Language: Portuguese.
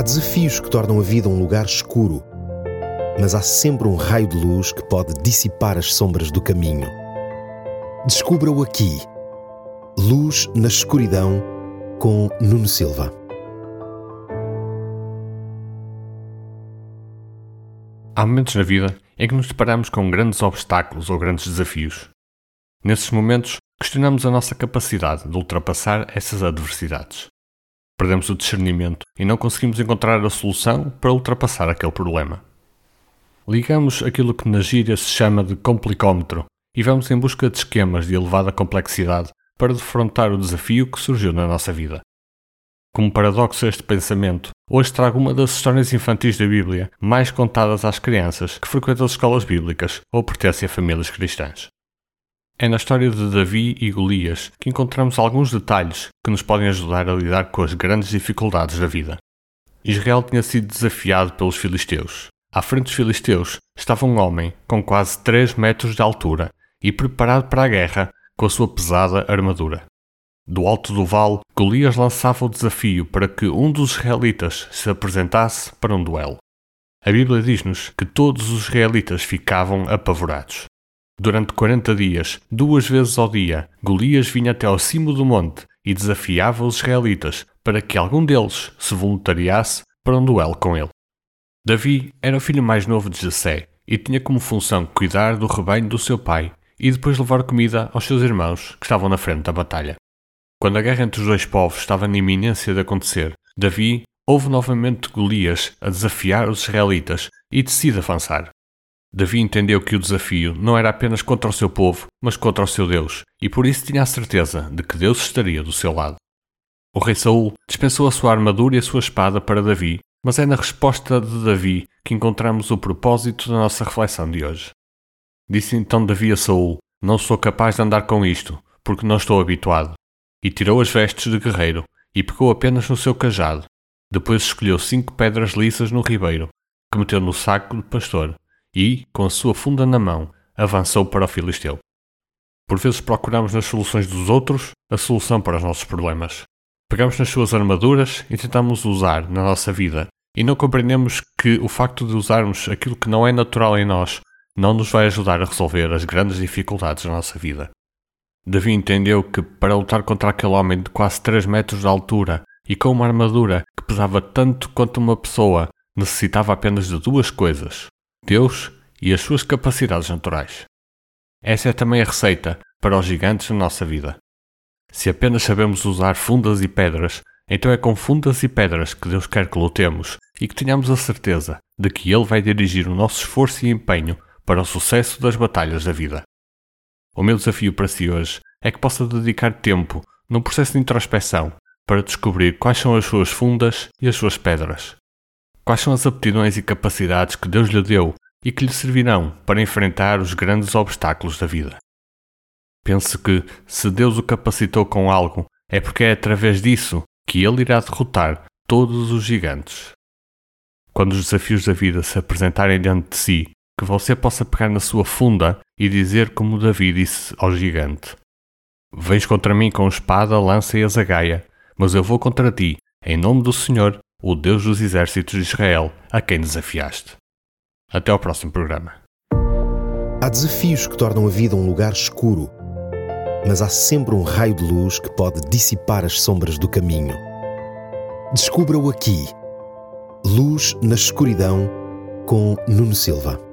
Há desafios que tornam a vida um lugar escuro, mas há sempre um raio de luz que pode dissipar as sombras do caminho. Descubra-o aqui. Luz na escuridão com Nuno Silva. Há momentos na vida em que nos deparamos com grandes obstáculos ou grandes desafios. Nesses momentos, questionamos a nossa capacidade de ultrapassar essas adversidades. Perdemos o discernimento e não conseguimos encontrar a solução para ultrapassar aquele problema. Ligamos aquilo que na gíria se chama de complicómetro e vamos em busca de esquemas de elevada complexidade para defrontar o desafio que surgiu na nossa vida. Como paradoxo este pensamento, hoje trago uma das histórias infantis da Bíblia mais contadas às crianças que frequentam as escolas bíblicas ou pertencem a famílias cristãs. É na história de Davi e Golias que encontramos alguns detalhes que nos podem ajudar a lidar com as grandes dificuldades da vida. Israel tinha sido desafiado pelos filisteus. À frente dos filisteus estava um homem com quase 3 metros de altura e preparado para a guerra com a sua pesada armadura. Do alto do vale, Golias lançava o desafio para que um dos israelitas se apresentasse para um duelo. A Bíblia diz-nos que todos os israelitas ficavam apavorados. Durante 40 dias, duas vezes ao dia, Golias vinha até ao cimo do monte e desafiava os israelitas para que algum deles se voluntariasse para um duelo com ele. Davi era o filho mais novo de Jessé e tinha como função cuidar do rebanho do seu pai e depois levar comida aos seus irmãos que estavam na frente da batalha. Quando a guerra entre os dois povos estava na iminência de acontecer, Davi ouve novamente Golias a desafiar os israelitas e decide avançar. Davi entendeu que o desafio não era apenas contra o seu povo, mas contra o seu Deus, e por isso tinha a certeza de que Deus estaria do seu lado. O rei Saul dispensou a sua armadura e a sua espada para Davi, mas é na resposta de Davi que encontramos o propósito da nossa reflexão de hoje. Disse então Davi a Saul: Não sou capaz de andar com isto, porque não estou habituado. E tirou as vestes de guerreiro e pegou apenas no seu cajado. Depois escolheu cinco pedras lisas no ribeiro, que meteu no saco de pastor e, com a sua funda na mão, avançou para o Filisteu. Por vezes procuramos nas soluções dos outros a solução para os nossos problemas. Pegamos nas suas armaduras e tentamos usar na nossa vida, e não compreendemos que o facto de usarmos aquilo que não é natural em nós não nos vai ajudar a resolver as grandes dificuldades da nossa vida. Davi entendeu que para lutar contra aquele homem de quase 3 metros de altura e com uma armadura que pesava tanto quanto uma pessoa, necessitava apenas de duas coisas: Deus e as suas capacidades naturais. Essa é também a receita para os gigantes na nossa vida. Se apenas sabemos usar fundas e pedras, então é com fundas e pedras que Deus quer que lutemos e que tenhamos a certeza de que Ele vai dirigir o nosso esforço e empenho para o sucesso das batalhas da vida. O meu desafio para si hoje é que possa dedicar tempo num processo de introspeção para descobrir quais são as suas fundas e as suas pedras. Quais são as aptidões e capacidades que Deus lhe deu e que lhe servirão para enfrentar os grandes obstáculos da vida? Pense que, se Deus o capacitou com algo, é porque é através disso que ele irá derrotar todos os gigantes. Quando os desafios da vida se apresentarem diante de si, que você possa pegar na sua funda e dizer como Davi disse ao gigante: Vens contra mim com espada, lança e azagaia, mas eu vou contra ti, em nome do Senhor, o Deus dos exércitos de Israel, a quem desafiaste. Até ao próximo programa. Há desafios que tornam a vida um lugar escuro, mas há sempre um raio de luz que pode dissipar as sombras do caminho. Descubra-o aqui. Luz na escuridão com Nuno Silva.